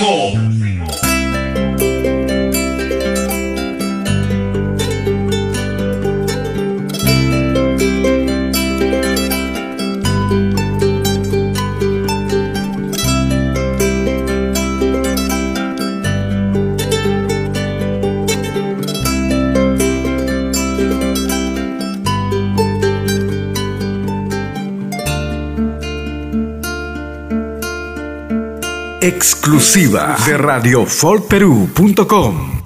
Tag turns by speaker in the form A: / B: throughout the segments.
A: four. exclusiva de radiofolperú.com.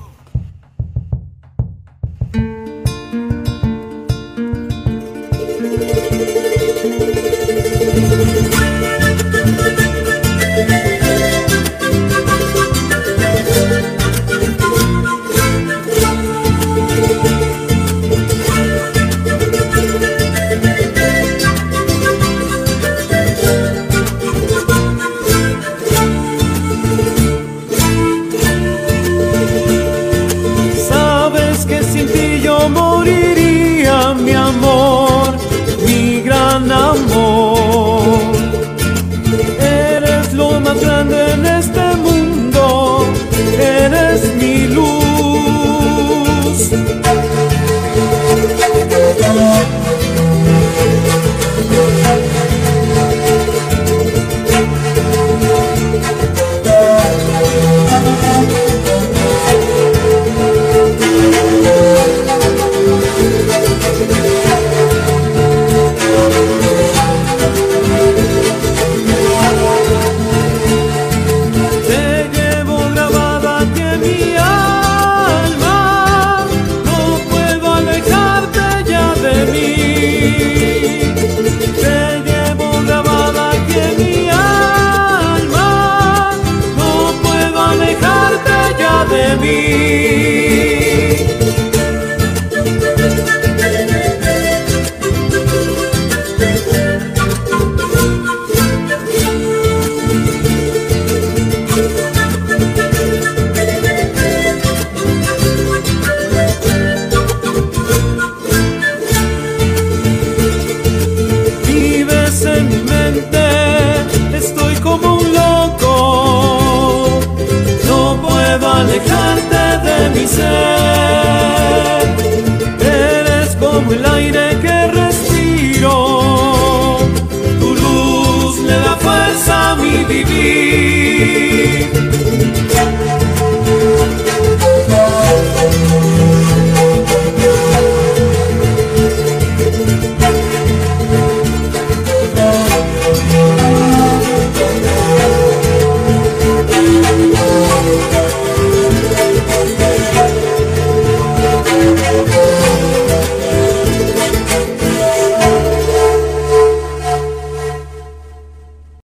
B: Te llevo grabada que mi alma no puedo alejarte ya de mí. como el aire que respiro. Tu luz le da fuerza a mi vivir.